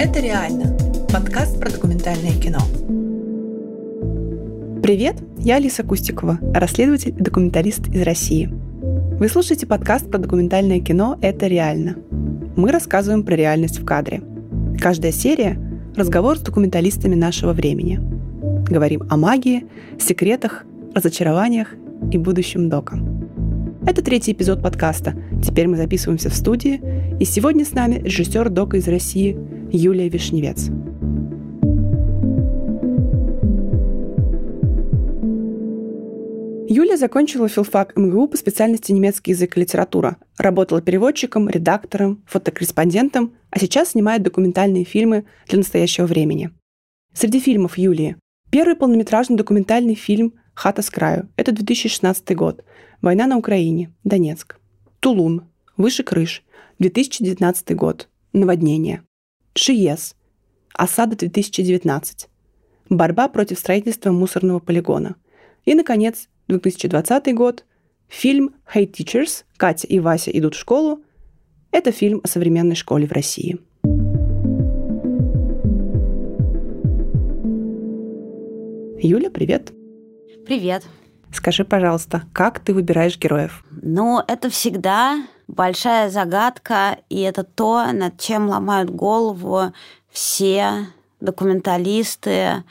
Это реально. Подкаст про документальное кино. Привет, я Алиса Кустикова, расследователь и документалист из России. Вы слушаете подкаст про документальное кино «Это реально». Мы рассказываем про реальность в кадре. Каждая серия – разговор с документалистами нашего времени. Говорим о магии, секретах, разочарованиях и будущем дока. Это третий эпизод подкаста. Теперь мы записываемся в студии, и сегодня с нами режиссер дока из России Юлия Вишневец. Юлия закончила филфак МГУ по специальности немецкий язык и литература. Работала переводчиком, редактором, фотокорреспондентом, а сейчас снимает документальные фильмы для настоящего времени. Среди фильмов Юлии первый полнометражный документальный фильм «Хата с краю» — это 2016 год. Война на Украине, Донецк. Тулун, Выше крыш, 2019 год. Наводнение. Шиес. Осада 2019. Борьба против строительства мусорного полигона. И, наконец, 2020 год. Фильм «Hey Teachers. Катя и Вася идут в школу». Это фильм о современной школе в России. Юля, привет. Привет. Скажи, пожалуйста, как ты выбираешь героев? Ну, это всегда большая загадка, и это то, над чем ломают голову все документалисты,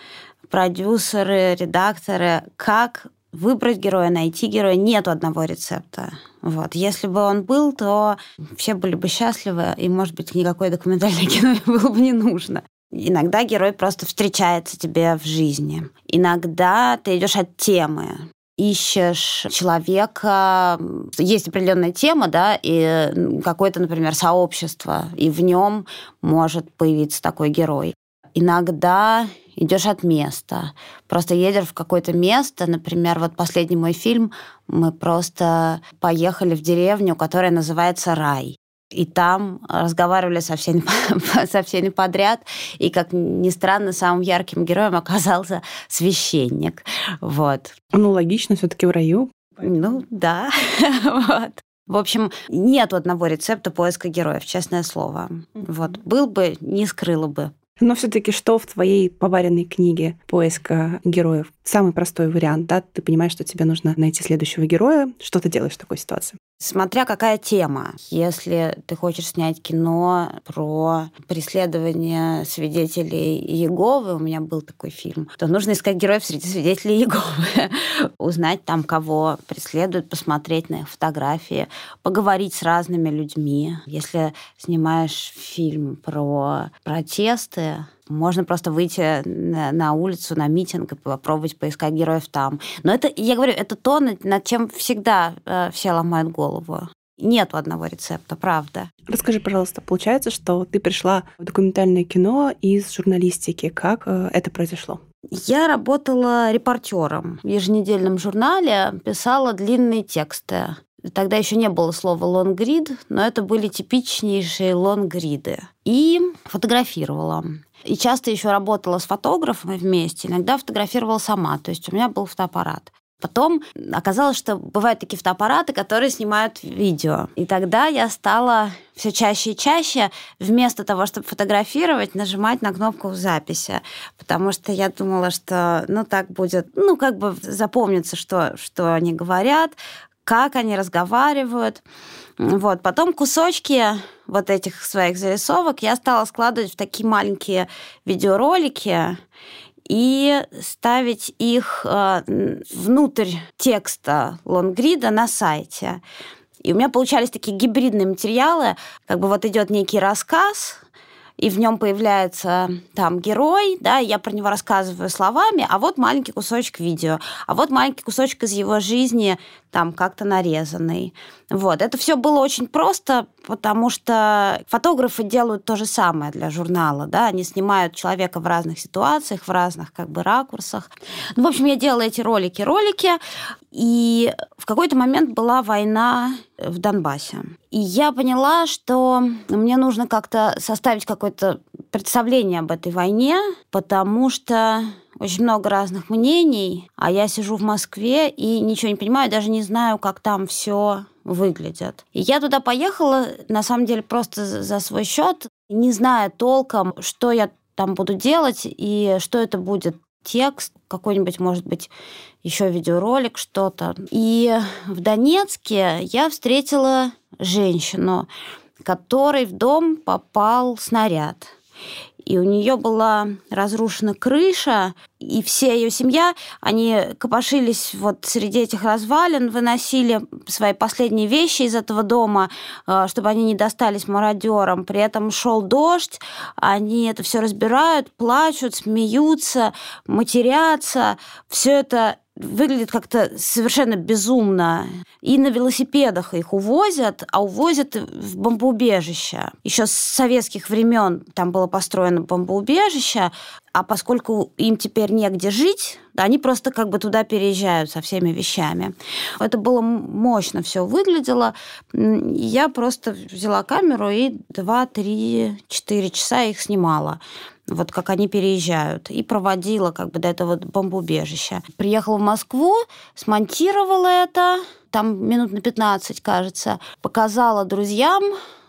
продюсеры, редакторы, как выбрать героя, найти героя. Нет одного рецепта. Вот. Если бы он был, то все были бы счастливы, и, может быть, никакое документальное кино было бы не нужно. Иногда герой просто встречается тебе в жизни. Иногда ты идешь от темы ищешь человека, есть определенная тема, да, и какое-то, например, сообщество, и в нем может появиться такой герой. Иногда идешь от места. Просто едешь в какое-то место, например, вот последний мой фильм, мы просто поехали в деревню, которая называется Рай. И там разговаривали со всеми, со всеми подряд. И, как ни странно, самым ярким героем оказался священник. Вот. Ну, логично, все таки в раю. Ну, да. вот. В общем, нет одного рецепта поиска героев, честное слово. Вот. Был бы, не скрыла бы. Но все-таки что в твоей поваренной книге поиска героев? Самый простой вариант, да? Ты понимаешь, что тебе нужно найти следующего героя. Что ты делаешь в такой ситуации? Смотря какая тема. Если ты хочешь снять кино про преследование свидетелей Иеговы, у меня был такой фильм, то нужно искать героев среди свидетелей Иеговы, узнать там, кого преследуют, посмотреть на их фотографии, поговорить с разными людьми. Если снимаешь фильм про протесты, можно просто выйти на, на улицу, на митинг и попробовать поискать героев там. Но это, я говорю, это то, над, над чем всегда э, все ломают голову. Нет одного рецепта, правда. Расскажи, пожалуйста, получается, что ты пришла в документальное кино из журналистики. Как э, это произошло? Я работала репортером в еженедельном журнале, писала длинные тексты. Тогда еще не было слова лонгрид, но это были типичнейшие лонгриды. И фотографировала. И часто еще работала с фотографами вместе, иногда фотографировала сама, то есть у меня был фотоаппарат. Потом оказалось, что бывают такие фотоаппараты, которые снимают видео. И тогда я стала все чаще и чаще, вместо того, чтобы фотографировать, нажимать на кнопку записи. Потому что я думала, что ну так будет, ну как бы запомнится, что, что они говорят, как они разговаривают. Вот. Потом кусочки вот этих своих зарисовок я стала складывать в такие маленькие видеоролики и ставить их э, внутрь текста лонгрида на сайте. И у меня получались такие гибридные материалы, как бы вот идет некий рассказ, и в нем появляется там герой, да, я про него рассказываю словами, а вот маленький кусочек видео, а вот маленький кусочек из его жизни, там как-то нарезанный. Вот. Это все было очень просто, потому что фотографы делают то же самое для журнала, да, они снимают человека в разных ситуациях, в разных как бы ракурсах. Ну, в общем, я делала эти ролики, ролики, и в какой-то момент была война в Донбассе. И я поняла, что мне нужно как-то составить какое-то представление об этой войне, потому что очень много разных мнений, а я сижу в Москве и ничего не понимаю, даже не знаю, как там все выглядит. И я туда поехала, на самом деле, просто за свой счет. не зная толком, что я там буду делать и что это будет текст, какой-нибудь, может быть, еще видеоролик, что-то. И в Донецке я встретила женщину, которой в дом попал снаряд и у нее была разрушена крыша, и вся ее семья, они копошились вот среди этих развалин, выносили свои последние вещи из этого дома, э, чтобы они не достались мародерам. При этом шел дождь, они это все разбирают, плачут, смеются, матерятся. Все это выглядит как-то совершенно безумно. И на велосипедах их увозят, а увозят в бомбоубежище. Еще с советских времен там было построено бомбоубежище, а поскольку им теперь негде жить, они просто как бы туда переезжают со всеми вещами. Это было мощно все выглядело. Я просто взяла камеру и 2, 3, 4 часа их снимала вот как они переезжают, и проводила как бы до этого бомбоубежища. Приехала в Москву, смонтировала это, там минут на 15, кажется, показала друзьям,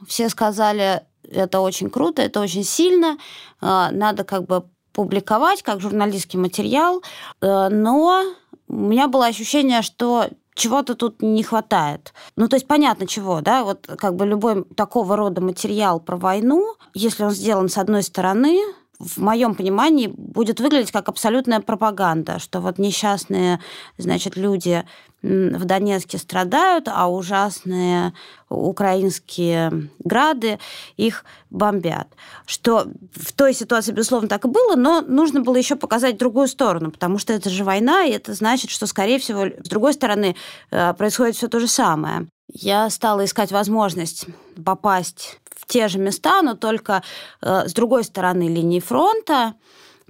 все сказали, это очень круто, это очень сильно, э, надо как бы публиковать как журналистский материал, э, но у меня было ощущение, что чего-то тут не хватает. Ну, то есть понятно чего, да, вот как бы любой такого рода материал про войну, если он сделан с одной стороны, в моем понимании будет выглядеть как абсолютная пропаганда, что вот несчастные, значит, люди в Донецке страдают, а ужасные украинские грады их бомбят. Что в той ситуации, безусловно, так и было, но нужно было еще показать другую сторону, потому что это же война, и это значит, что, скорее всего, с другой стороны э, происходит все то же самое. Я стала искать возможность попасть те же места, но только э, с другой стороны линии фронта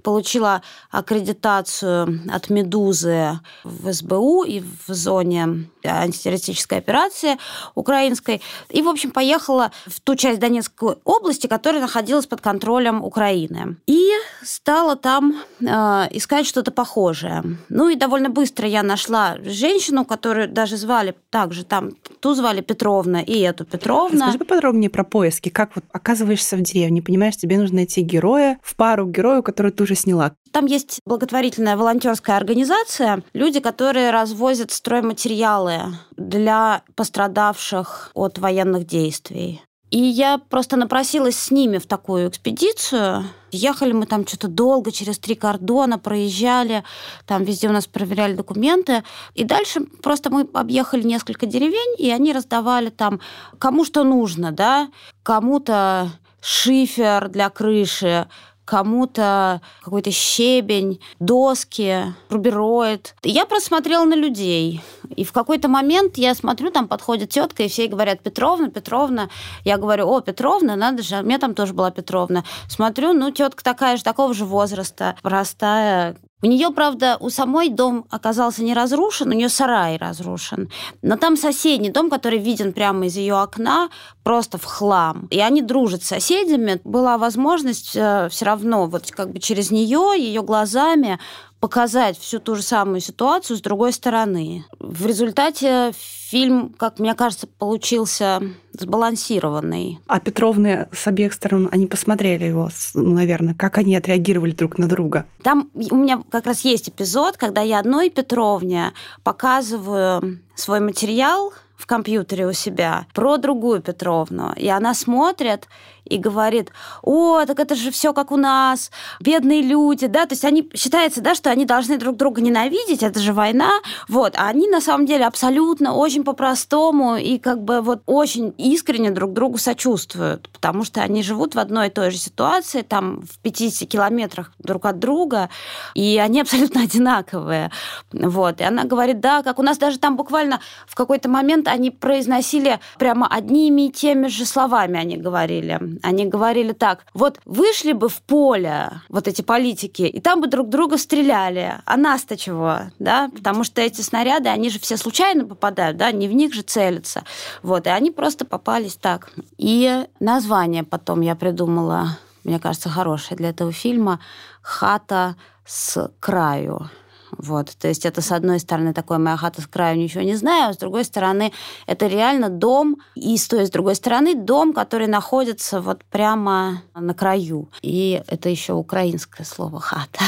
получила аккредитацию от «Медузы» в СБУ и в зоне антитеррористической операции украинской. И, в общем, поехала в ту часть Донецкой области, которая находилась под контролем Украины. И стала там э, искать что-то похожее. Ну и довольно быстро я нашла женщину, которую даже звали также там, ту звали Петровна и эту Петровна. Расскажи поподробнее про поиски. Как вот оказываешься в деревне, понимаешь, тебе нужно найти героя в пару герою, который ты уже сняла. Там есть благотворительная волонтерская организация, люди, которые развозят стройматериалы для пострадавших от военных действий. И я просто напросилась с ними в такую экспедицию. Ехали мы там что-то долго, через три кордона, проезжали, там везде у нас проверяли документы. И дальше просто мы объехали несколько деревень, и они раздавали там кому что нужно, да, кому-то шифер для крыши, кому-то какой-то щебень, доски, рубероид. Я просто смотрела на людей. И в какой-то момент я смотрю, там подходит тетка, и все говорят, Петровна, Петровна. Я говорю, о, Петровна, надо же, у меня там тоже была Петровна. Смотрю, ну, тетка такая же, такого же возраста, простая, у нее, правда, у самой дом оказался не разрушен, у нее сарай разрушен. Но там соседний дом, который виден прямо из ее окна, просто в хлам. И они дружат с соседями. Была возможность э, все равно вот как бы через нее, ее глазами показать всю ту же самую ситуацию с другой стороны. В результате фильм, как мне кажется, получился сбалансированный. А Петровны с обеих сторон, они посмотрели его, ну, наверное, как они отреагировали друг на друга? Там у меня как раз есть эпизод, когда я одной Петровне показываю свой материал в компьютере у себя про другую Петровну. И она смотрит и говорит, о, так это же все как у нас, бедные люди, да, то есть они, считается, да, что они должны друг друга ненавидеть, это же война, вот, а они на самом деле абсолютно очень по-простому и как бы вот очень искренне друг другу сочувствуют, потому что они живут в одной и той же ситуации, там в 50 километрах друг от друга, и они абсолютно одинаковые, вот, и она говорит, да, как у нас даже там буквально в какой-то момент они произносили прямо одними и теми же словами они говорили. Они говорили так, вот вышли бы в поле вот эти политики, и там бы друг друга стреляли. А нас-то чего? Да? Потому что эти снаряды, они же все случайно попадают, да, не в них же целятся. Вот, и они просто попались так. И название потом я придумала, мне кажется, хорошее для этого фильма «Хата с краю». Вот, то есть это, с одной стороны, такой «моя хата с краю, ничего не знаю», а с другой стороны, это реально дом, и с той, с другой стороны, дом, который находится вот прямо на краю. И это еще украинское слово «хата».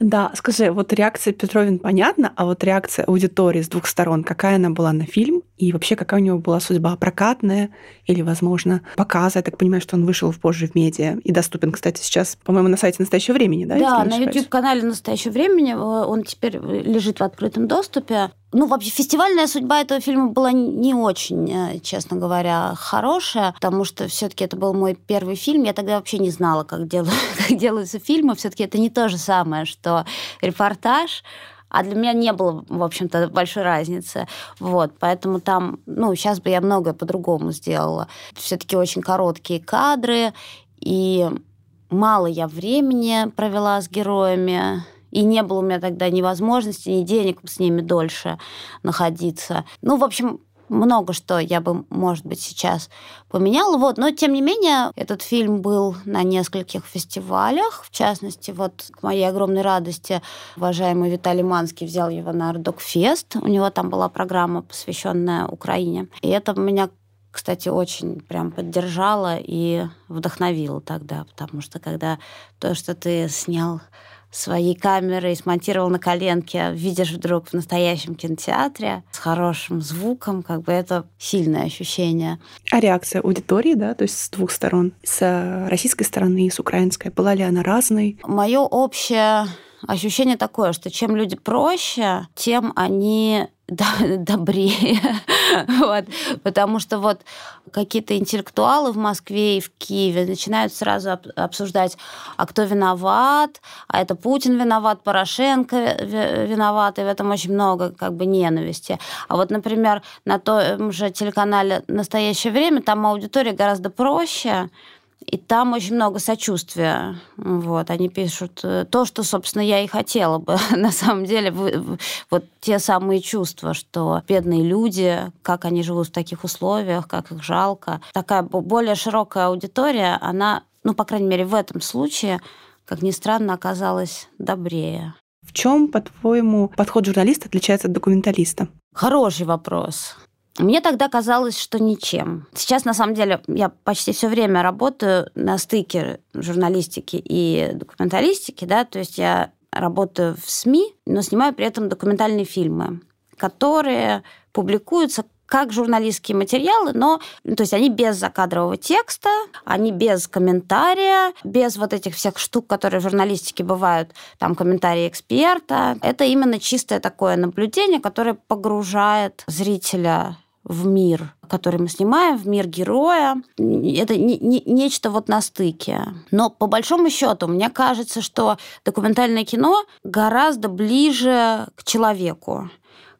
Да, скажи, вот реакция Петровин понятна, а вот реакция аудитории с двух сторон, какая она была на фильм и вообще какая у него была судьба прокатная или, возможно, показа? Я так понимаю, что он вышел позже в медиа и доступен, кстати, сейчас, по-моему, на сайте «Настоящего времени», да? Да, на YouTube-канале «Настоящего времени» э, он теперь лежит в открытом доступе. Ну, вообще, фестивальная судьба этого фильма была не очень, э, честно говоря, хорошая, потому что все-таки это был мой первый фильм. Я тогда вообще не знала, как, делаю, как делаются фильмы. Все-таки это не то же самое, что репортаж. А для меня не было, в общем-то, большой разницы. Вот, поэтому там, ну, сейчас бы я многое по-другому сделала. Все-таки очень короткие кадры, и мало я времени провела с героями и не было у меня тогда ни возможности, ни денег с ними дольше находиться. Ну, в общем, много что я бы, может быть, сейчас поменяла. Вот. Но, тем не менее, этот фильм был на нескольких фестивалях. В частности, вот к моей огромной радости уважаемый Виталий Манский взял его на Ардокфест. У него там была программа, посвященная Украине. И это меня кстати, очень прям поддержало и вдохновило тогда, потому что когда то, что ты снял своей камерой, смонтировал на коленке, видишь вдруг в настоящем кинотеатре с хорошим звуком, как бы это сильное ощущение. А реакция аудитории, да, то есть с двух сторон, с российской стороны и с украинской, была ли она разной? Мое общее ощущение такое, что чем люди проще, тем они добрее. вот. Потому что вот какие-то интеллектуалы в Москве и в Киеве начинают сразу обсуждать, а кто виноват, а это Путин виноват, Порошенко виноват, и в этом очень много как бы ненависти. А вот, например, на том же телеканале «Настоящее время» там аудитория гораздо проще, и там очень много сочувствия. Вот, они пишут э, то, что, собственно, я и хотела бы. На самом деле, вот те самые чувства, что бедные люди, как они живут в таких условиях, как их жалко. Такая более широкая аудитория, она, ну, по крайней мере, в этом случае, как ни странно, оказалась добрее. В чем, по-твоему, подход журналиста отличается от документалиста? Хороший вопрос. Мне тогда казалось, что ничем. Сейчас, на самом деле, я почти все время работаю на стыке журналистики и документалистики, да, то есть я работаю в СМИ, но снимаю при этом документальные фильмы, которые публикуются как журналистские материалы, но то есть они без закадрового текста, они без комментария, без вот этих всех штук, которые в журналистике бывают, там комментарии эксперта. Это именно чистое такое наблюдение, которое погружает зрителя в мир, который мы снимаем, в мир героя. Это не, не, нечто вот на стыке. Но по большому счету, мне кажется, что документальное кино гораздо ближе к человеку,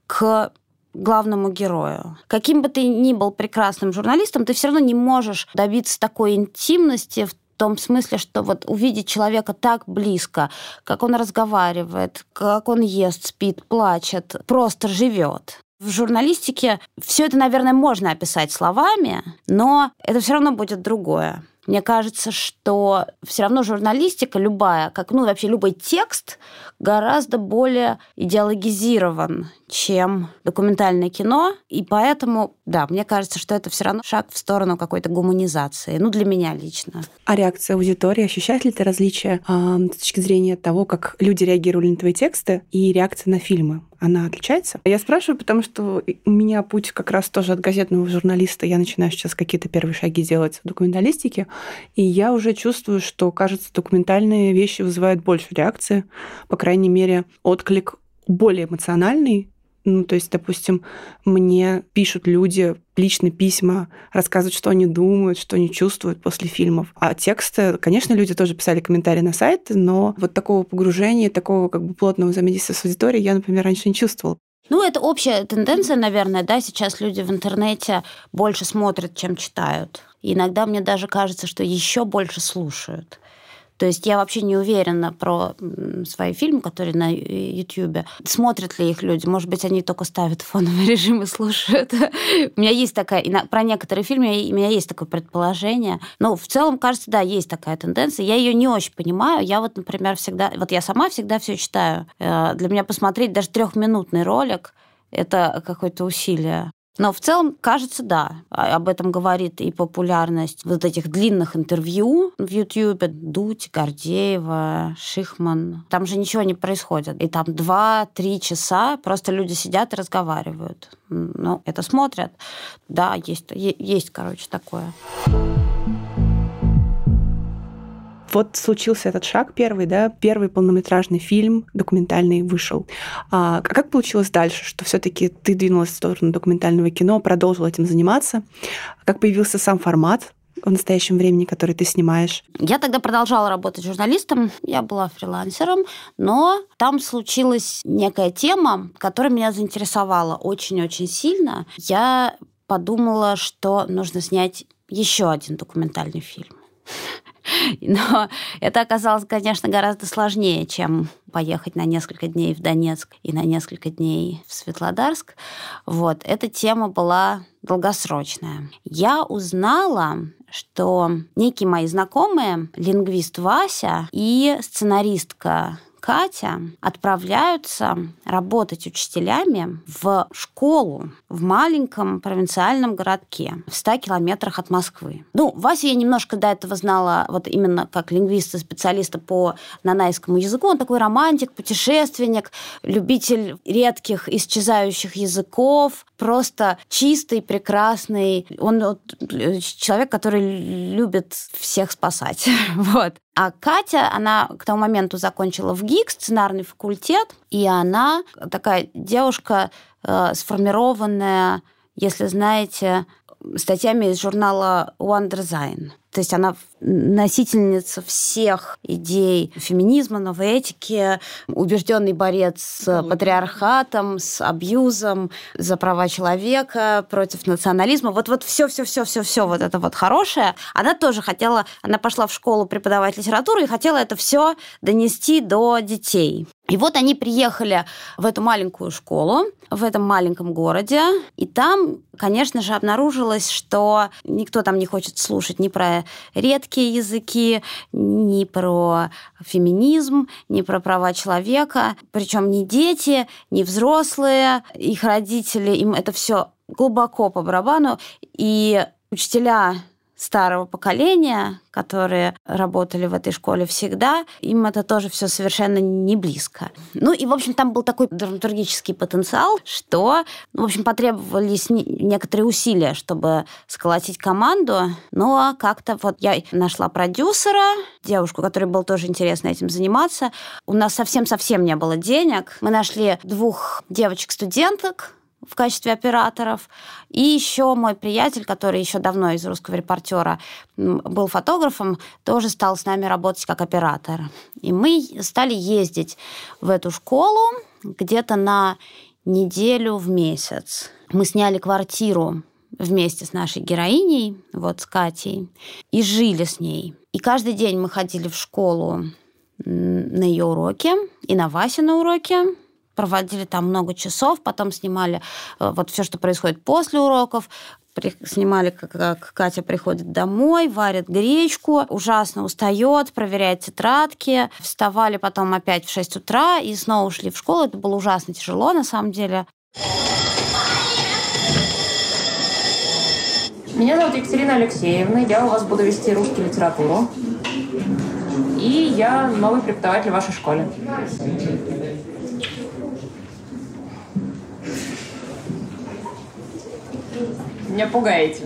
к главному герою. Каким бы ты ни был прекрасным журналистом, ты все равно не можешь добиться такой интимности в том смысле, что вот увидеть человека так близко, как он разговаривает, как он ест, спит, плачет, просто живет. В журналистике все это, наверное, можно описать словами, но это все равно будет другое. Мне кажется, что все равно журналистика любая, как ну вообще любой текст, гораздо более идеологизирован, чем документальное кино, и поэтому, да, мне кажется, что это все равно шаг в сторону какой-то гуманизации, ну для меня лично. А реакция аудитории, ощущает ли ты различия э, с точки зрения того, как люди реагировали на твои тексты и реакция на фильмы? Она отличается? Я спрашиваю, потому что у меня путь как раз тоже от газетного журналиста. Я начинаю сейчас какие-то первые шаги делать в документалистике, и я уже чувствую, что, кажется, документальные вещи вызывают больше реакции, по крайней мере, отклик более эмоциональный, ну, то есть, допустим, мне пишут люди личные письма, рассказывают, что они думают, что они чувствуют после фильмов. А тексты, конечно, люди тоже писали комментарии на сайт, но вот такого погружения, такого как бы плотного взаимодействия с аудиторией я, например, раньше не чувствовала. Ну, это общая тенденция, наверное, да, сейчас люди в интернете больше смотрят, чем читают. И иногда мне даже кажется, что еще больше слушают. То есть я вообще не уверена про свои фильмы, которые на YouTube. Смотрят ли их люди? Может быть, они только ставят фоновый режим и слушают. у меня есть такая... Про некоторые фильмы у меня есть такое предположение. Но в целом, кажется, да, есть такая тенденция. Я ее не очень понимаю. Я вот, например, всегда... Вот я сама всегда все читаю. Э, для меня посмотреть даже трехминутный ролик это какое-то усилие. Но в целом, кажется, да. А, об этом говорит и популярность вот этих длинных интервью в Ютьюбе. Дудь, Гордеева, Шихман. Там же ничего не происходит. И там два-три часа просто люди сидят и разговаривают. Ну, это смотрят. Да, есть, есть короче, такое. Вот случился этот шаг первый, да, первый полнометражный фильм документальный вышел. А как получилось дальше, что все-таки ты двинулась в сторону документального кино, продолжила этим заниматься? Как появился сам формат в настоящем времени, который ты снимаешь? Я тогда продолжала работать журналистом, я была фрилансером, но там случилась некая тема, которая меня заинтересовала очень-очень сильно. Я подумала, что нужно снять еще один документальный фильм. Но это оказалось, конечно, гораздо сложнее, чем поехать на несколько дней в Донецк и на несколько дней в Светлодарск. Вот. Эта тема была долгосрочная. Я узнала, что некие мои знакомые, лингвист Вася и сценаристка Катя отправляются работать учителями в школу в маленьком провинциальном городке в 100 километрах от Москвы. Ну, Вася я немножко до этого знала вот именно как лингвиста, специалиста по нанайскому языку. Он такой романтик, путешественник, любитель редких исчезающих языков, просто чистый, прекрасный. Он вот, человек, который любит всех спасать. вот. А Катя, она к тому моменту закончила в ГИК, сценарный факультет, и она такая девушка э, сформированная, если знаете, статьями из журнала One Design. То есть она носительница всех идей феминизма, новой этики, убежденный борец с патриархатом, с абьюзом, за права человека, против национализма. Вот, вот все, все, все, все, все вот это вот хорошее. Она тоже хотела, она пошла в школу преподавать литературу и хотела это все донести до детей. И вот они приехали в эту маленькую школу, в этом маленьком городе, и там, конечно же, обнаружилось, что никто там не хочет слушать ни про редкие языки, ни про феминизм, ни про права человека, причем ни дети, ни взрослые, их родители, им это все глубоко по барабану, и учителя старого поколения, которые работали в этой школе всегда, им это тоже все совершенно не близко. Ну и, в общем, там был такой драматургический потенциал, что, ну, в общем, потребовались некоторые усилия, чтобы сколотить команду, но как-то вот я нашла продюсера, девушку, которой было тоже интересно этим заниматься. У нас совсем-совсем не было денег. Мы нашли двух девочек-студенток, в качестве операторов. И еще мой приятель, который еще давно из русского репортера был фотографом, тоже стал с нами работать как оператор. И мы стали ездить в эту школу где-то на неделю в месяц. Мы сняли квартиру вместе с нашей героиней, вот с Катей, и жили с ней. И каждый день мы ходили в школу на ее уроки и на Васе на уроке проводили там много часов, потом снимали э, вот все, что происходит после уроков, снимали, как Катя приходит домой, варит гречку, ужасно устает, проверяет тетрадки. Вставали потом опять в 6 утра и снова ушли в школу. Это было ужасно тяжело, на самом деле. Меня зовут Екатерина Алексеевна. Я у вас буду вести русский литературу. И я новый преподаватель в вашей школе. Меня пугаете.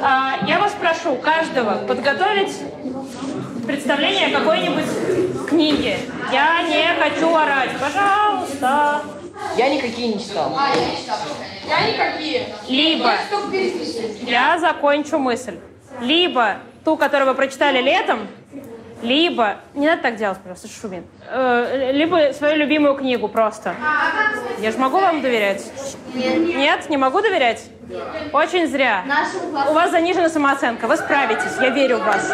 А, я вас прошу каждого подготовить представление какой-нибудь книги. Я не хочу орать. Пожалуйста. Я никакие не читал. А, я не читал. Я никакие. Либо я закончу мысль. Либо ту, которую вы прочитали летом, Либо, не надо так делать, просто Шумин. Э, либо свою любимую книгу просто. Я же могу вам доверять? Нет. Нет, не могу доверять? Очень зря. У вас занижена самооценка, вы справитесь, я верю в вас.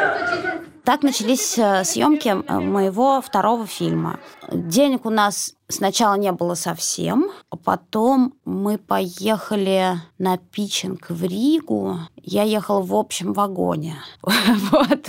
Так начались э, съемки э, моего второго фильма. Денег у нас сначала не было совсем, а потом мы поехали на питчинг в Ригу. Я ехала в общем вагоне. вот.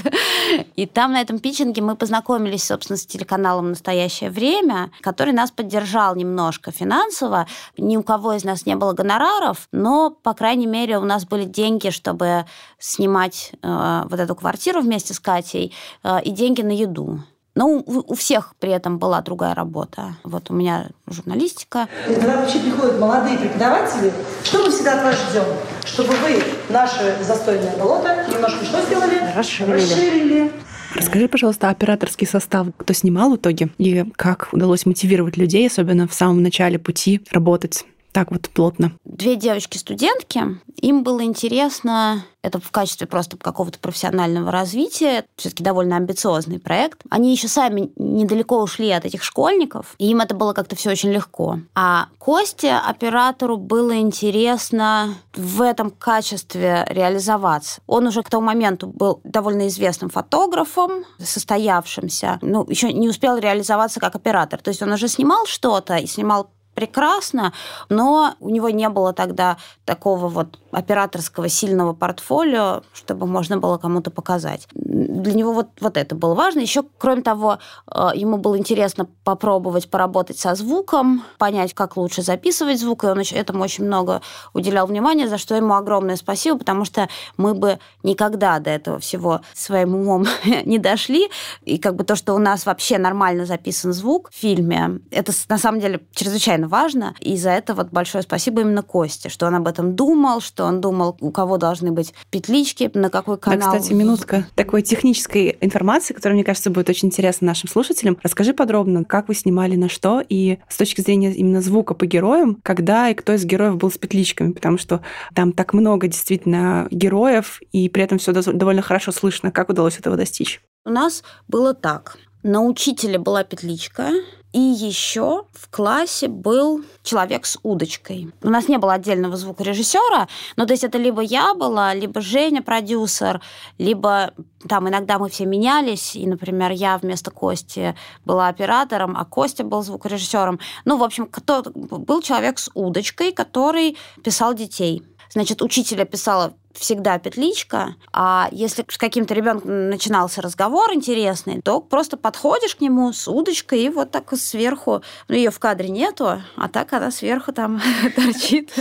И там на этом питчинге мы познакомились, собственно, с телеканалом «Настоящее время», который нас поддержал немножко финансово. Ни у кого из нас не было гонораров, но, по крайней мере, у нас были деньги, чтобы снимать э, вот эту квартиру вместе с Катей э, и деньги на еду. Но у, у всех при этом была другая работа. Вот у меня журналистика. И когда вообще приходят молодые преподаватели, что мы всегда от вас ждем? Чтобы вы наше застойное болото немножко что сделали? Расширили. Расширили. Расскажи, пожалуйста, операторский состав, кто снимал в итоге, и как удалось мотивировать людей, особенно в самом начале пути, работать так вот плотно? Две девочки-студентки, им было интересно, это в качестве просто какого-то профессионального развития, все-таки довольно амбициозный проект. Они еще сами недалеко ушли от этих школьников, и им это было как-то все очень легко. А Косте, оператору, было интересно в этом качестве реализоваться. Он уже к тому моменту был довольно известным фотографом, состоявшимся, ну, еще не успел реализоваться как оператор. То есть он уже снимал что-то и снимал прекрасно, но у него не было тогда такого вот операторского сильного портфолио, чтобы можно было кому-то показать. Для него вот, вот это было важно. Еще, кроме того, э, ему было интересно попробовать поработать со звуком, понять, как лучше записывать звук, и он этому очень много уделял внимания, за что ему огромное спасибо, потому что мы бы никогда до этого всего своим умом не дошли. И как бы то, что у нас вообще нормально записан звук в фильме, это на самом деле чрезвычайно важно. И за это вот большое спасибо именно Косте, что он об этом думал, что он думал, у кого должны быть петлички, на какой канал. Да, кстати, минутка такой технической информации, которая, мне кажется, будет очень интересна нашим слушателям. Расскажи подробно, как вы снимали на что, и с точки зрения именно звука по героям, когда и кто из героев был с петличками, потому что там так много действительно героев, и при этом все довольно хорошо слышно. Как удалось этого достичь? У нас было так. На учителя была петличка, и еще в классе был человек с удочкой. У нас не было отдельного звукорежиссера, но то есть это либо я была, либо Женя, продюсер, либо там иногда мы все менялись, и, например, я вместо Кости была оператором, а Костя был звукорежиссером. Ну, в общем, кто был человек с удочкой, который писал детей. Значит, учителя писала всегда петличка, а если с каким-то ребенком начинался разговор интересный, то просто подходишь к нему с удочкой и вот так сверху, ну ее в кадре нету, а так она сверху там торчит.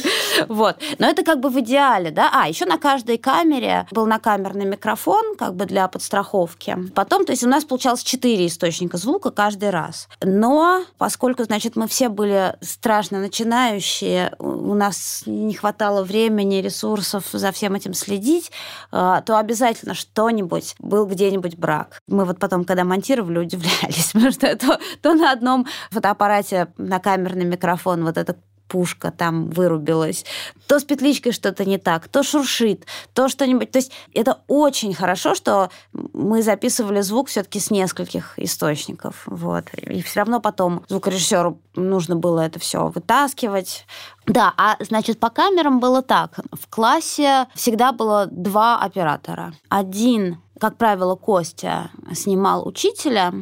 Вот. Но это как бы в идеале, да. А, еще на каждой камере был накамерный микрофон, как бы для подстраховки. Потом, то есть у нас получалось четыре источника звука каждый раз. Но поскольку, значит, мы все были страшно начинающие, у нас не хватало времени, ресурсов за всем этим этим следить, э, то обязательно что-нибудь был где-нибудь брак. Мы вот потом, когда монтировали, удивлялись, потому что то, то на одном фотоаппарате на камерный микрофон вот это пушка там вырубилась, то с петличкой что-то не так, то шуршит, то что-нибудь. То есть это очень хорошо, что мы записывали звук все-таки с нескольких источников. Вот. И все равно потом звукорежиссеру нужно было это все вытаскивать. Да, а значит, по камерам было так. В классе всегда было два оператора. Один как правило, Костя снимал учителя,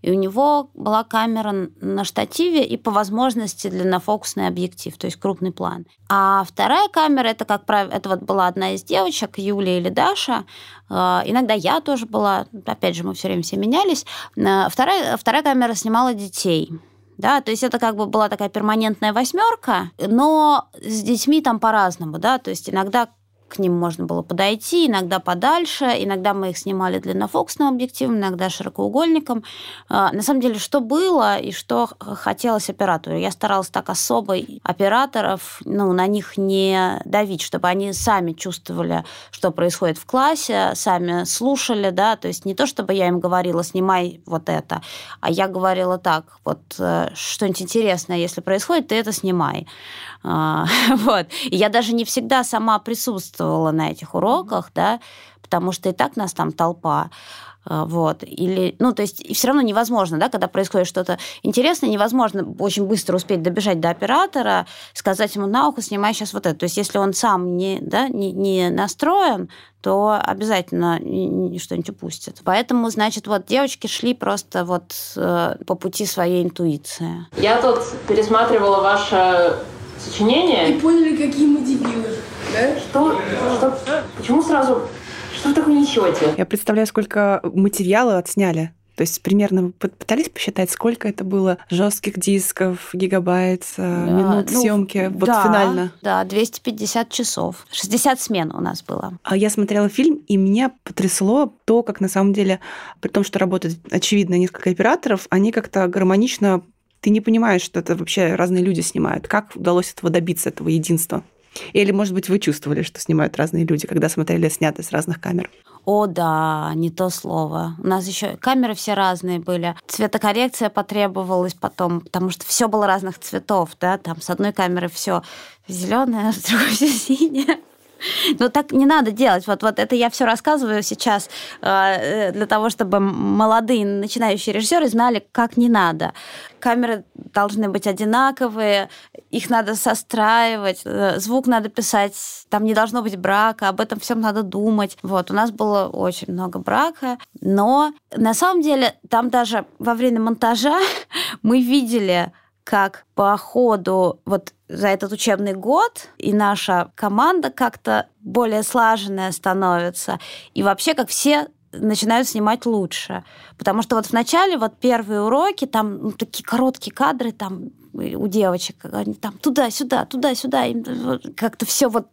и у него была камера на штативе и по возможности длиннофокусный объектив, то есть крупный план. А вторая камера, это, как правило, это вот была одна из девочек, Юлия или Даша. Э, иногда я тоже была, опять же, мы все время все менялись. Э, вторая, вторая камера снимала детей. Да, то есть это как бы была такая перманентная восьмерка, но с детьми там по-разному, да, то есть иногда к ним можно было подойти, иногда подальше, иногда мы их снимали длиннофокусным объективом, иногда широкоугольником. А, на самом деле, что было и что хотелось оператору? Я старалась так особо операторов, ну, на них не давить, чтобы они сами чувствовали, что происходит в классе, сами слушали, да, то есть не то, чтобы я им говорила, снимай вот это, а я говорила так, вот э, что-нибудь интересное, если происходит, ты это снимай. А, вот. И я даже не всегда сама присутствовала на этих уроках, да, потому что и так нас там толпа. А, вот. Или, ну, то есть все равно невозможно, да, когда происходит что-то интересное, невозможно очень быстро успеть добежать до оператора, сказать ему на ухо, снимай сейчас вот это. То есть если он сам не, да, не, не настроен, то обязательно что-нибудь упустит. Поэтому, значит, вот девочки шли просто вот э, по пути своей интуиции. Я тут пересматривала ваше сочинение. И поняли, какие мы дебилы. Да? Что? что? Почему сразу что вы такое несете? Я представляю, сколько материала отсняли. То есть примерно пытались посчитать, сколько это было жестких дисков, гигабайт, э, да, минут ну, съемки, вот да, финально. Да, 250 часов. 60 смен у нас было. А я смотрела фильм, и меня потрясло то, как на самом деле, при том, что работает, очевидно, несколько операторов, они как-то гармонично ты не понимаешь, что это вообще разные люди снимают. Как удалось этого добиться, этого единства? Или, может быть, вы чувствовали, что снимают разные люди, когда смотрели снятые с разных камер? О, да, не то слово. У нас еще камеры все разные были. Цветокоррекция потребовалась потом, потому что все было разных цветов, да, там с одной камеры все зеленое, с другой все синее. Но так не надо делать. Вот, вот это я все рассказываю сейчас э, для того, чтобы молодые начинающие режиссеры знали, как не надо. Камеры должны быть одинаковые, их надо состраивать, э, звук надо писать, там не должно быть брака, об этом всем надо думать. Вот, у нас было очень много брака, но на самом деле там даже во время монтажа мы видели как по ходу вот за этот учебный год и наша команда как-то более слаженная становится. И вообще, как все начинают снимать лучше. Потому что вот в начале, вот первые уроки, там ну, такие короткие кадры там у девочек, они там туда-сюда, туда-сюда, как-то все вот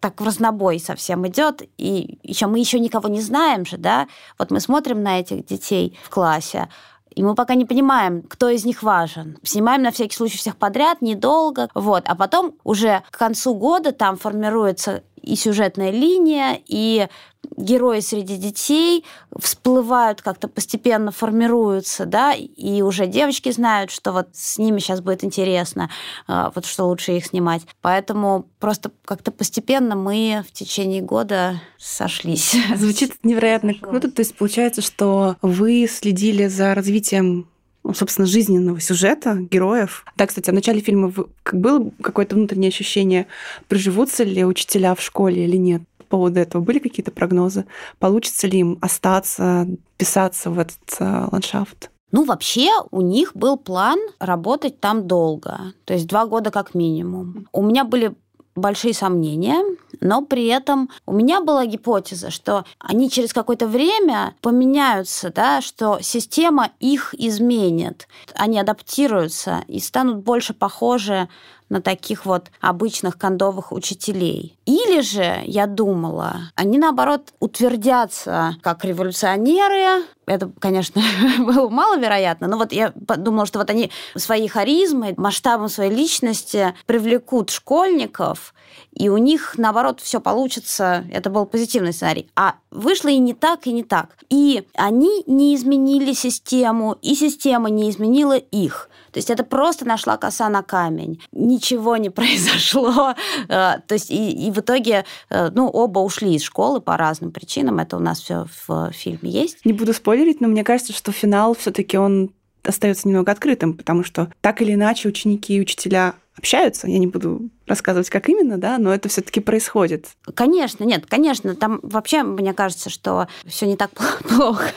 так в разнобой совсем идет, и еще мы еще никого не знаем же, да, вот мы смотрим на этих детей в классе, и мы пока не понимаем, кто из них важен. Снимаем на всякий случай всех подряд, недолго, вот. А потом уже к концу года там формируется и сюжетная линия, и герои среди детей всплывают, как-то постепенно формируются, да, и уже девочки знают, что вот с ними сейчас будет интересно, а, вот что лучше их снимать. Поэтому просто как-то постепенно мы в течение года сошлись. Звучит невероятно круто. То есть получается, что вы следили за развитием ну, собственно, жизненного сюжета героев. Да, кстати, в начале фильма было какое-то внутреннее ощущение, приживутся ли учителя в школе или нет? По поводу этого были какие-то прогнозы? Получится ли им остаться, писаться в этот э, ландшафт? Ну, вообще, у них был план работать там долго, то есть два года как минимум. У меня были большие сомнения, но при этом у меня была гипотеза, что они через какое-то время поменяются, да, что система их изменит, они адаптируются и станут больше похожи на таких вот обычных кондовых учителей. Или же, я думала, они, наоборот, утвердятся как революционеры. Это, конечно, было маловероятно, но вот я подумала, что вот они своей харизмой, масштабом своей личности привлекут школьников, и у них, наоборот, все получится. Это был позитивный сценарий. А вышло и не так, и не так. И они не изменили систему, и система не изменила их. То есть это просто нашла коса на камень. Ничего не произошло. Э, то есть и, и в итоге э, ну, оба ушли из школы по разным причинам. Это у нас все в фильме есть. Не буду спойлерить, но мне кажется, что финал все-таки он остается немного открытым, потому что так или иначе ученики и учителя общаются. Я не буду рассказывать, как именно, да, но это все-таки происходит. Конечно, нет, конечно, там вообще мне кажется, что все не так плохо,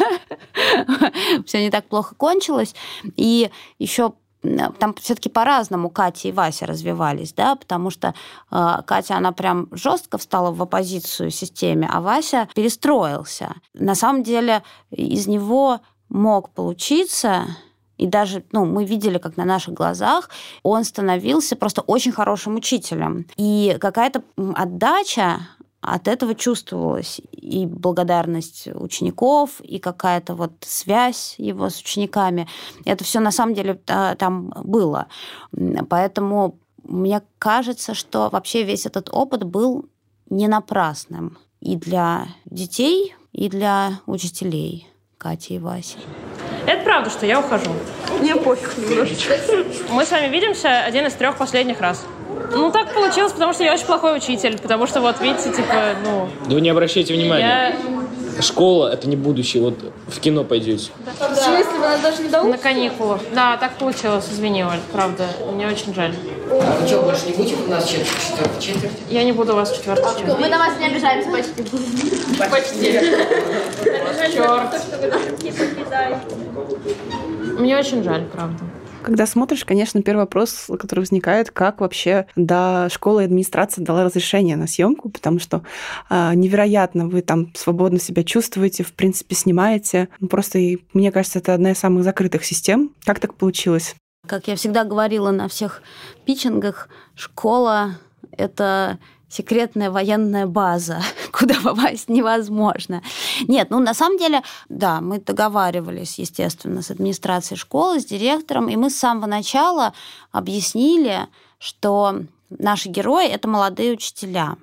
все не так плохо кончилось, и еще там все-таки по-разному Катя и Вася развивались, да, потому что э, Катя, она прям жестко встала в оппозицию системе, а Вася перестроился. На самом деле из него мог получиться и даже ну, мы видели, как на наших глазах он становился просто очень хорошим учителем. И какая-то отдача от этого чувствовалась и благодарность учеников, и какая-то вот связь его с учениками. Это все на самом деле там было. Поэтому мне кажется, что вообще весь этот опыт был не напрасным и для детей, и для учителей Кати и Васи. Это правда, что я ухожу. Мне пофиг немножечко. Мы с вами видимся один из трех последних раз. Ну, так получилось, потому что я очень плохой учитель. Потому что, вот, видите, типа, ну... Да вы не обращайте внимания. Я... школа — это не будущее. Вот в кино пойдете. В смысле, вы нас даже не На каникулах. Да, так получилось. Извини, Оль, правда. Мне очень жаль. А вы что, больше не будете у нас четверть, четверть, четверть? Я не буду вас четвертый час. Мы на вас не обижаемся почти. Почти. Черт. Мне очень жаль, правда. Когда смотришь, конечно, первый вопрос, который возникает, как вообще до школы администрация дала разрешение на съемку, потому что э, невероятно вы там свободно себя чувствуете, в принципе, снимаете. Ну, просто, и, мне кажется, это одна из самых закрытых систем. Как так получилось? Как я всегда говорила на всех питчингах, школа — это секретная военная база, куда попасть невозможно. Нет, ну на самом деле, да, мы договаривались, естественно, с администрацией школы, с директором, и мы с самого начала объяснили, что наши герои это молодые учителя.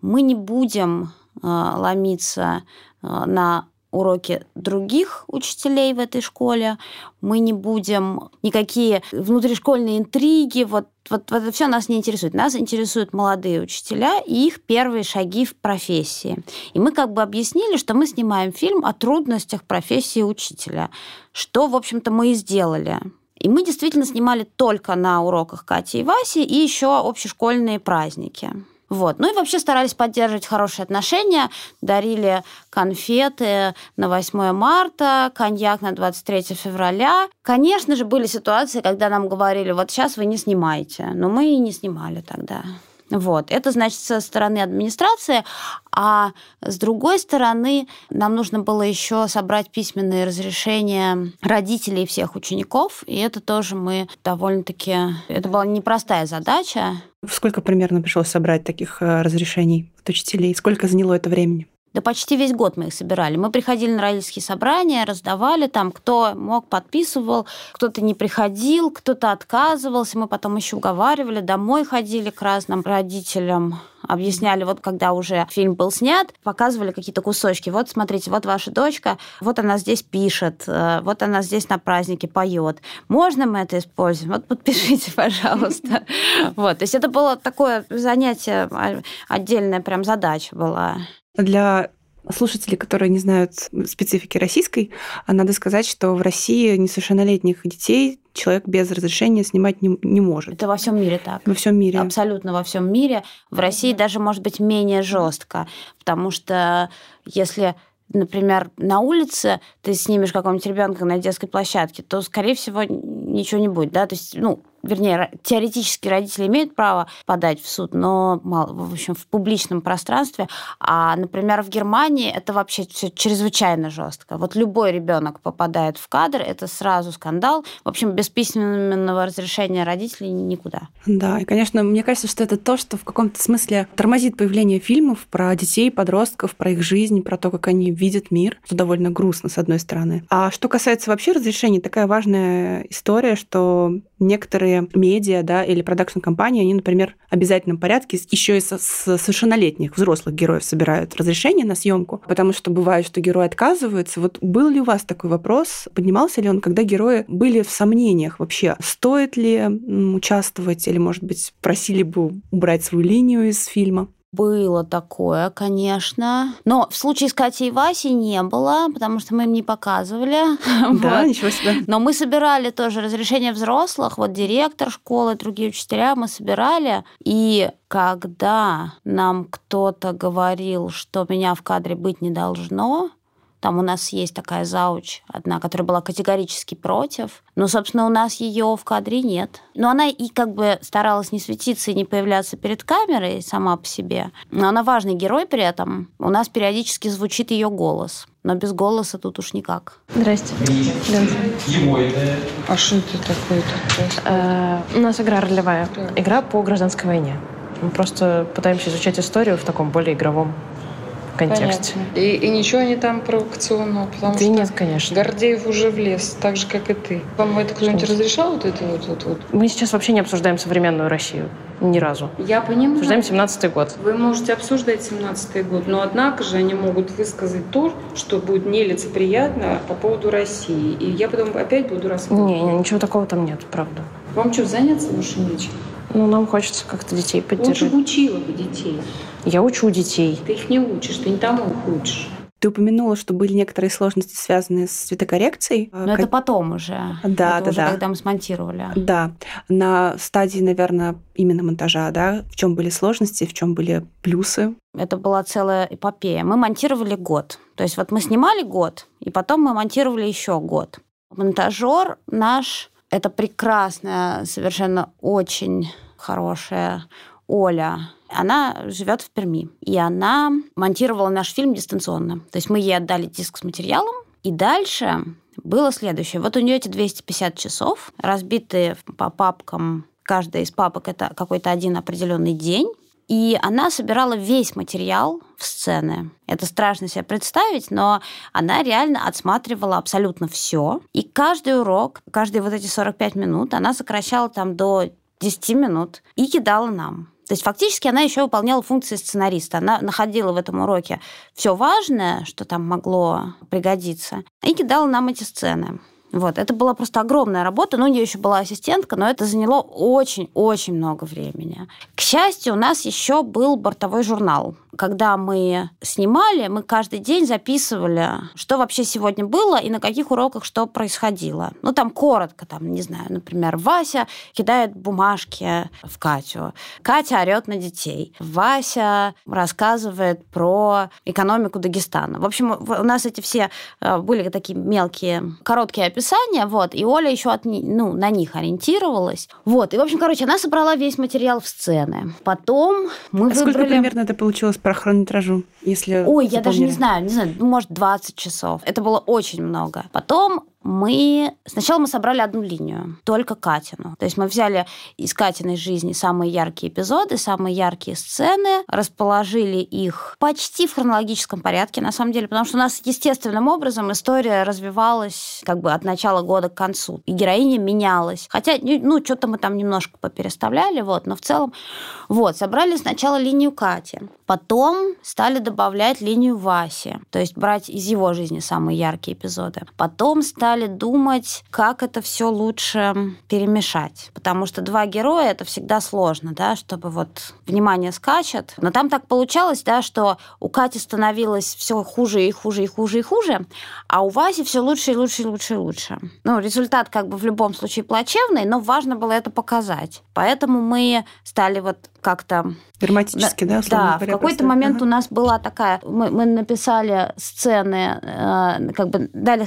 Мы не будем э, ломиться э, на уроки других учителей в этой школе, мы не будем никакие внутришкольные интриги, вот, вот, вот это все нас не интересует. Нас интересуют молодые учителя и их первые шаги в профессии. И мы как бы объяснили, что мы снимаем фильм о трудностях профессии учителя, что, в общем-то, мы и сделали. И мы действительно снимали только на уроках Кати и Васи и еще общешкольные праздники. Вот. Ну и вообще старались поддерживать хорошие отношения, дарили конфеты на 8 марта, коньяк на 23 февраля. Конечно же, были ситуации, когда нам говорили, вот сейчас вы не снимаете, но мы и не снимали тогда. Вот. Это значит со стороны администрации, а с другой стороны нам нужно было еще собрать письменные разрешения родителей всех учеников, и это тоже мы довольно-таки... Это была непростая задача. Сколько примерно пришлось собрать таких э, разрешений от учителей? Сколько заняло это времени? Да почти весь год мы их собирали. Мы приходили на родительские собрания, раздавали там, кто мог, подписывал, кто-то не приходил, кто-то отказывался. Мы потом еще уговаривали, домой ходили к разным родителям объясняли, вот когда уже фильм был снят, показывали какие-то кусочки. Вот смотрите, вот ваша дочка, вот она здесь пишет, э, вот она здесь на празднике поет. Можно мы это используем? Вот подпишите, пожалуйста. Вот, то есть это было такое занятие, а, отдельная прям задача была. Для слушателей, которые не знают специфики российской, надо сказать, что в России несовершеннолетних детей человек без разрешения снимать не, не может. Это во всем мире так. Во всем мире. Абсолютно во всем мире. В России даже может быть менее жестко, потому что если например, на улице ты снимешь какого-нибудь ребенка на детской площадке, то, скорее всего, ничего не будет, да, то есть, ну, вернее, теоретически родители имеют право подать в суд, но, в общем, в публичном пространстве. А, например, в Германии это вообще все чрезвычайно жестко. Вот любой ребенок попадает в кадр, это сразу скандал. В общем, без письменного разрешения родителей никуда. Да, и, конечно, мне кажется, что это то, что в каком-то смысле тормозит появление фильмов про детей, подростков, про их жизнь, про то, как они видят мир. Это довольно грустно, с одной стороны. А что касается вообще разрешений, такая важная история, что некоторые медиа да, или продакшн-компании, они, например, в обязательном порядке еще и со, с совершеннолетних взрослых героев собирают разрешение на съемку, потому что бывает, что герои отказываются. Вот был ли у вас такой вопрос? Поднимался ли он, когда герои были в сомнениях вообще, стоит ли участвовать или, может быть, просили бы убрать свою линию из фильма? Было такое, конечно. Но в случае с Катей и Васей не было, потому что мы им не показывали. Да, вот. ничего себе. Но мы собирали тоже разрешение взрослых. Вот директор школы, другие учителя мы собирали. И когда нам кто-то говорил, что меня в кадре быть не должно, там у нас есть такая зауч одна, которая была категорически против. Но, собственно, у нас ее в кадре нет. Но она и как бы старалась не светиться и не появляться перед камерой сама по себе. Но она важный герой при этом. У нас периодически звучит ее голос. Но без голоса тут уж никак. Здрасте. А что это такое? Э, у нас игра ролевая. Игра по гражданской войне. Мы просто пытаемся изучать историю в таком более игровом контексте. И, и ничего не там провокационного, потому да что нет, конечно. Гордеев уже влез, так же, как и ты. Вам это кто-нибудь разрешал вот это вот, вот, вот? Мы сейчас вообще не обсуждаем современную Россию. Ни разу. Я понимаю. Обсуждаем 17-й год. Вы можете обсуждать 17-й год, но однако же они могут высказать то, что будет нелицеприятно по поводу России. И я потом опять буду рассказывать. Не, не, ничего такого там нет, правда. Вам что, заняться больше нечем? Ну, нам хочется как-то детей поддержать. Лучше бы учила бы детей. Я учу детей. Ты их не учишь, ты не тому их учишь. Ты упомянула, что были некоторые сложности, связанные с цветокоррекцией. Но как... это потом уже. Да, это да, уже, да. Когда мы смонтировали. Да. На стадии, наверное, именно монтажа, да, в чем были сложности, в чем были плюсы? Это была целая эпопея. Мы монтировали год. То есть вот мы снимали год, и потом мы монтировали еще год. Монтажер наш это прекрасная, совершенно очень хорошая Оля. Она живет в Перми. И она монтировала наш фильм дистанционно. То есть мы ей отдали диск с материалом, и дальше было следующее. Вот у нее эти 250 часов, разбитые по папкам. Каждая из папок это какой-то один определенный день. И она собирала весь материал в сцены. Это страшно себе представить, но она реально отсматривала абсолютно все. И каждый урок, каждые вот эти 45 минут она сокращала там до 10 минут и кидала нам. То есть фактически она еще выполняла функции сценариста. Она находила в этом уроке все важное, что там могло пригодиться, и кидала нам эти сцены. Вот, это была просто огромная работа, но у нее еще была ассистентка, но это заняло очень-очень много времени. К счастью, у нас еще был бортовой журнал. Когда мы снимали, мы каждый день записывали, что вообще сегодня было и на каких уроках что происходило. Ну, там коротко, там, не знаю, например, Вася кидает бумажки в Катю, Катя орет на детей, Вася рассказывает про экономику Дагестана. В общем, у нас эти все э, были такие мелкие, короткие описания, описания, вот, и Оля еще от, ну, на них ориентировалась. Вот, и, в общем, короче, она собрала весь материал в сцены. Потом мы а выбрали... сколько примерно это получилось по хронометражу, если Ой, я даже не знаю, не знаю, может, 20 часов. Это было очень много. Потом мы... Сначала мы собрали одну линию, только Катину. То есть мы взяли из Катиной жизни самые яркие эпизоды, самые яркие сцены, расположили их почти в хронологическом порядке, на самом деле, потому что у нас естественным образом история развивалась как бы от начала года к концу, и героиня менялась. Хотя, ну, что-то мы там немножко попереставляли, вот, но в целом... Вот, собрали сначала линию Кати, потом стали добавлять линию Васи, то есть брать из его жизни самые яркие эпизоды. Потом стали думать, как это все лучше перемешать. Потому что два героя это всегда сложно, да, чтобы вот внимание скачет. Но там так получалось, да, что у Кати становилось все хуже и хуже и хуже и хуже, а у Васи все лучше и лучше и лучше и лучше. Ну, результат как бы в любом случае плачевный, но важно было это показать. Поэтому мы стали вот как-то... Драматически, да, Да, в какой-то момент ага. у нас была такая... Мы, мы написали сцены, э, как бы дали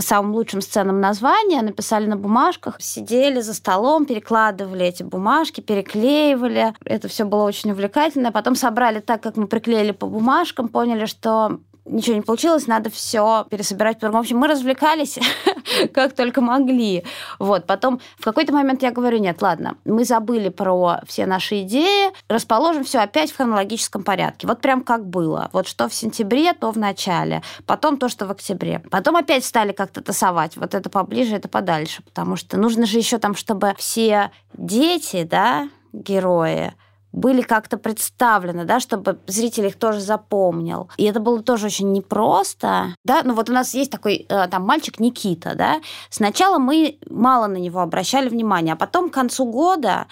самым лучшим сценам названия, написали на бумажках, сидели за столом, перекладывали эти бумажки, переклеивали. Это все было очень увлекательно. Потом собрали так, как мы приклеили по бумажкам, поняли, что ничего не получилось, надо все пересобирать. В общем, мы развлекались как только могли. Вот. Потом в какой-то момент я говорю, нет, ладно, мы забыли про все наши идеи, расположим все опять в хронологическом порядке. Вот прям как было. Вот что в сентябре, то в начале. Потом то, что в октябре. Потом опять стали как-то тасовать. Вот это поближе, это подальше. Потому что нужно же еще там, чтобы все дети, да, герои, были как-то представлены, да, чтобы зритель их тоже запомнил. И это было тоже очень непросто, да, ну вот у нас есть такой э, там мальчик Никита, да, сначала мы мало на него обращали внимание, а потом к концу года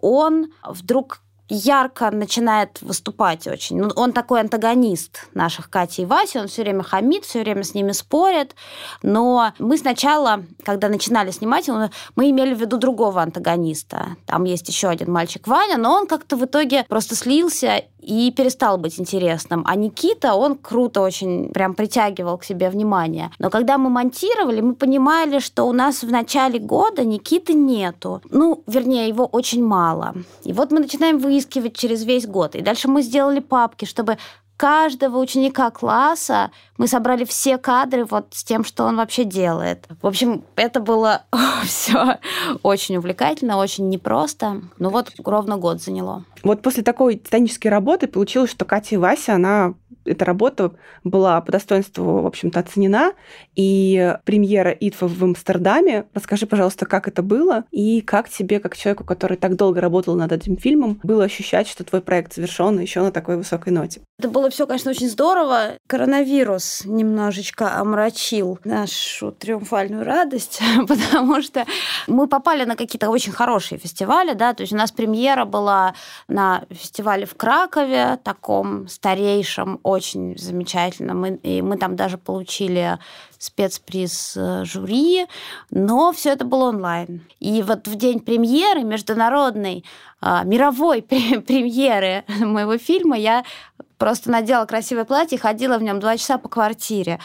он вдруг ярко начинает выступать очень. Ну, он такой антагонист наших Кати и Васи, он все время хамит, все время с ними спорит. Но мы сначала, когда начинали снимать мы имели в виду другого антагониста. Там есть еще один мальчик Ваня, но он как-то в итоге просто слился и перестал быть интересным. А Никита, он круто очень прям притягивал к себе внимание. Но когда мы монтировали, мы понимали, что у нас в начале года Никиты нету. Ну, вернее, его очень мало. И вот мы начинаем выискивать через весь год. И дальше мы сделали папки, чтобы каждого ученика класса мы собрали все кадры вот с тем, что он вообще делает. В общем, это было все очень увлекательно, очень непросто. Ну вот ровно год заняло. Вот после такой титанической работы получилось, что Катя и Вася, она эта работа была по достоинству, в общем-то, оценена. И премьера ИТФа в Амстердаме. Расскажи, пожалуйста, как это было и как тебе, как человеку, который так долго работал над этим фильмом, было ощущать, что твой проект завершен еще на такой высокой ноте? Это было все, конечно, очень здорово. Коронавирус немножечко омрачил нашу триумфальную радость, потому что мы попали на какие-то очень хорошие фестивали, да, то есть у нас премьера была на фестивале в Кракове, таком старейшем, очень очень замечательно. Мы, и мы там даже получили спецприз э, жюри, но все это было онлайн. И вот в день премьеры, международной, а, мировой премьеры моего фильма, я просто надела красивое платье и ходила в нем два часа по квартире,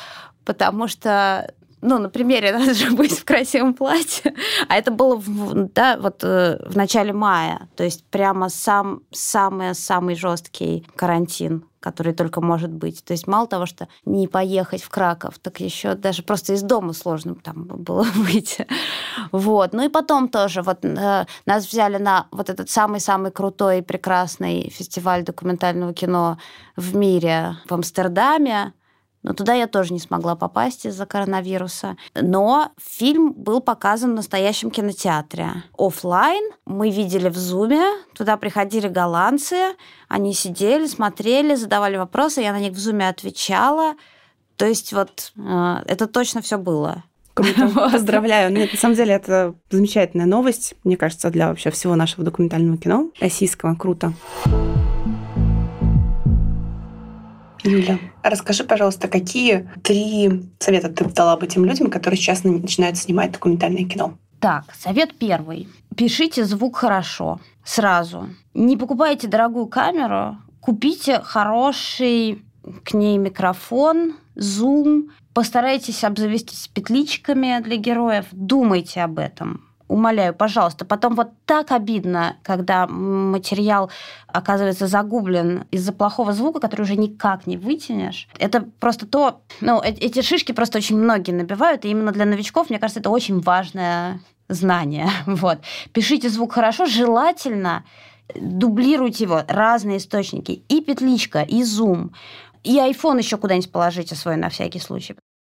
потому что ну, на примере надо же быть в красивом платье. А это было, в, да, вот э, в начале мая. То есть прямо сам, самый-самый жесткий карантин который только может быть. То есть мало того, что не поехать в Краков, так еще даже просто из дома сложно там было выйти. Вот. Ну и потом тоже вот э, нас взяли на вот этот самый-самый крутой и прекрасный фестиваль документального кино в мире в Амстердаме. Но туда я тоже не смогла попасть из-за коронавируса. Но фильм был показан в настоящем кинотеатре. Оффлайн мы видели в Зуме. Туда приходили голландцы. Они сидели, смотрели, задавали вопросы. Я на них в Зуме отвечала. То есть вот э, это точно все было. Круто, поздравляю. Нет, на самом деле это замечательная новость, мне кажется, для вообще всего нашего документального кино российского. Круто. Юля, расскажи, пожалуйста, какие три совета ты дала бы тем людям, которые сейчас начинают снимать документальное кино? Так, совет первый. Пишите звук хорошо, сразу. Не покупайте дорогую камеру, купите хороший к ней микрофон, зум, постарайтесь обзавестись петличками для героев, думайте об этом умоляю, пожалуйста. Потом вот так обидно, когда материал оказывается загублен из-за плохого звука, который уже никак не вытянешь. Это просто то... Ну, э, эти шишки просто очень многие набивают, и именно для новичков, мне кажется, это очень важное знание. Вот. Пишите звук хорошо, желательно дублируйте его, разные источники, и петличка, и зум, и iPhone еще куда-нибудь положите свой на всякий случай.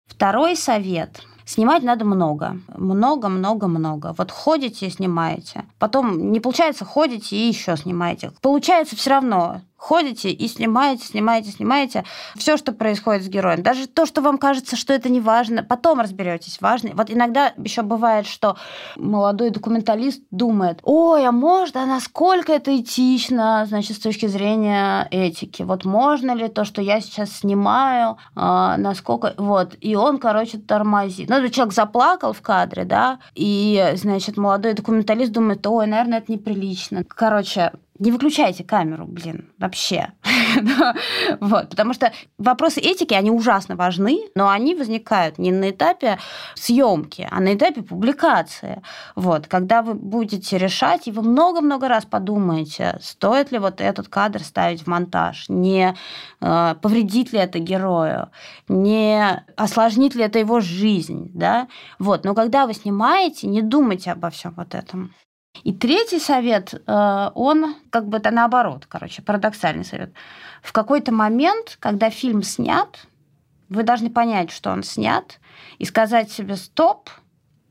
Второй совет – Снимать надо много. Много, много, много. Вот ходите и снимаете. Потом не получается, ходите и еще снимаете. Получается все равно ходите и снимаете, снимаете, снимаете все, что происходит с героем. Даже то, что вам кажется, что это не важно, потом разберетесь, важно. Вот иногда еще бывает, что молодой документалист думает, ой, а можно, а насколько это этично, значит, с точки зрения этики? Вот можно ли то, что я сейчас снимаю, а, насколько... Вот. И он, короче, тормозит. Ну, человек заплакал в кадре, да, и, значит, молодой документалист думает, ой, наверное, это неприлично. Короче, не выключайте камеру, блин, вообще. вот, потому что вопросы этики, они ужасно важны, но они возникают не на этапе съемки, а на этапе публикации. Вот, когда вы будете решать, и вы много-много раз подумаете, стоит ли вот этот кадр ставить в монтаж, не э, повредит ли это герою, не осложнит ли это его жизнь, да, вот, но когда вы снимаете, не думайте обо всем вот этом. И третий совет, э, он как бы это наоборот, короче, парадоксальный совет. В какой-то момент, когда фильм снят, вы должны понять, что он снят, и сказать себе «стоп»,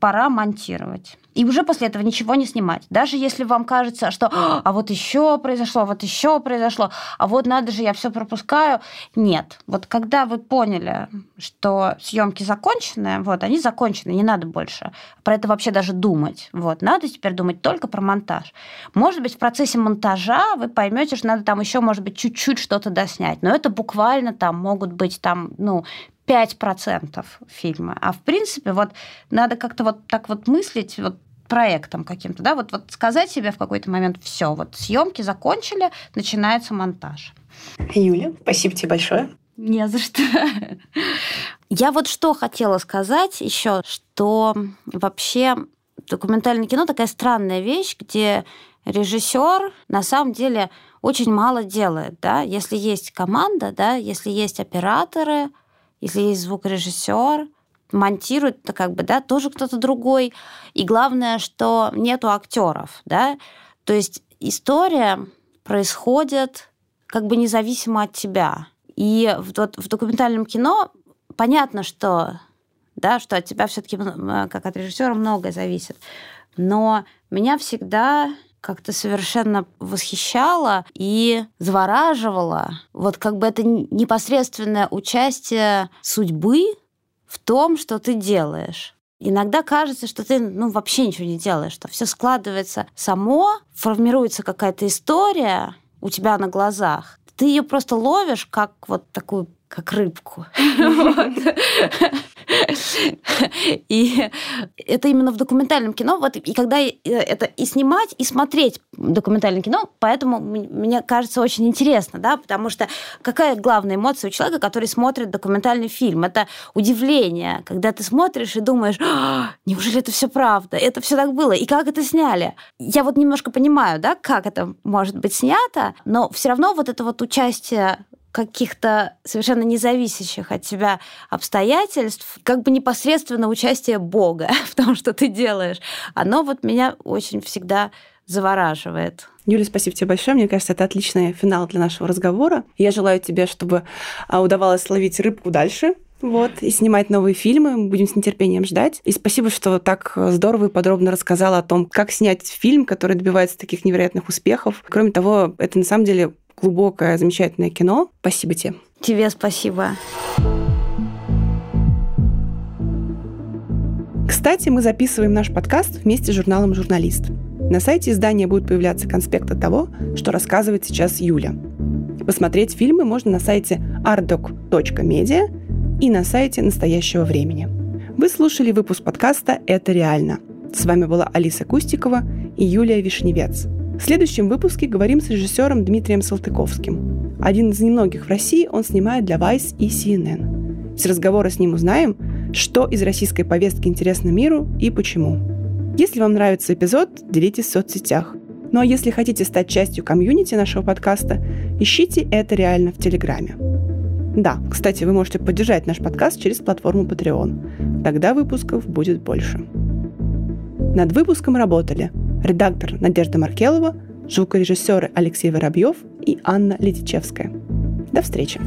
пора монтировать. И уже после этого ничего не снимать. Даже если вам кажется, что а вот еще произошло, вот еще произошло, а вот надо же, я все пропускаю. Нет. Вот когда вы поняли, что съемки закончены, вот, они закончены, не надо больше про это вообще даже думать. Вот, надо теперь думать только про монтаж. Может быть, в процессе монтажа вы поймете, что надо там еще, может быть, чуть-чуть что-то доснять. Но это буквально там могут быть там, ну, 5% фильма. А в принципе, вот надо как-то вот так вот мыслить, вот проектом каким-то, да, вот, вот сказать себе в какой-то момент, все, вот съемки закончили, начинается монтаж. Юля, спасибо тебе большое. Не за что. Я вот что хотела сказать еще, что вообще документальное кино такая странная вещь, где режиссер на самом деле очень мало делает, да, если есть команда, да, если есть операторы, если есть звукорежиссер, монтирует это как бы, да, тоже кто-то другой. И главное, что нету актеров, да. То есть история происходит как бы независимо от тебя. И вот, в документальном кино понятно, что, да, что от тебя все-таки, как от режиссера, многое зависит. Но меня всегда как-то совершенно восхищало и завораживало. Вот как бы это непосредственное участие судьбы в том, что ты делаешь. Иногда кажется, что ты ну, вообще ничего не делаешь, что все складывается само, формируется какая-то история у тебя на глазах. ты ее просто ловишь как вот такую как рыбку. И это именно в документальном кино. Вот, и когда э, это и снимать, и смотреть документальное кино, поэтому мне кажется очень интересно, да, потому что какая главная эмоция у человека, который смотрит документальный фильм? Это удивление, когда ты смотришь и думаешь, «А, неужели это все правда? Это все так было? И как это сняли? Я вот немножко понимаю, да, как это может быть снято, но все равно вот это вот участие каких-то совершенно независящих от тебя обстоятельств, как бы непосредственно участие Бога в том, что ты делаешь, оно вот меня очень всегда завораживает. Юля, спасибо тебе большое. Мне кажется, это отличный финал для нашего разговора. Я желаю тебе, чтобы а, удавалось ловить рыбку дальше, вот, и снимать новые фильмы. Мы будем с нетерпением ждать. И спасибо, что так здорово и подробно рассказала о том, как снять фильм, который добивается таких невероятных успехов. Кроме того, это на самом деле глубокое, замечательное кино. Спасибо тебе. Тебе спасибо. Кстати, мы записываем наш подкаст вместе с журналом «Журналист». На сайте издания будет появляться конспект того, что рассказывает сейчас Юля. Посмотреть фильмы можно на сайте ardoc.media и на сайте настоящего времени. Вы слушали выпуск подкаста «Это реально». С вами была Алиса Кустикова и Юлия Вишневец. В следующем выпуске говорим с режиссером Дмитрием Салтыковским. Один из немногих в России он снимает для Vice и CNN. С разговора с ним узнаем, что из российской повестки интересно миру и почему. Если вам нравится эпизод, делитесь в соцсетях. Ну а если хотите стать частью комьюнити нашего подкаста, ищите это реально в Телеграме. Да, кстати, вы можете поддержать наш подкаст через платформу Patreon. Тогда выпусков будет больше. Над выпуском работали – редактор Надежда Маркелова, звукорежиссеры Алексей Воробьев и Анна Летичевская. До встречи!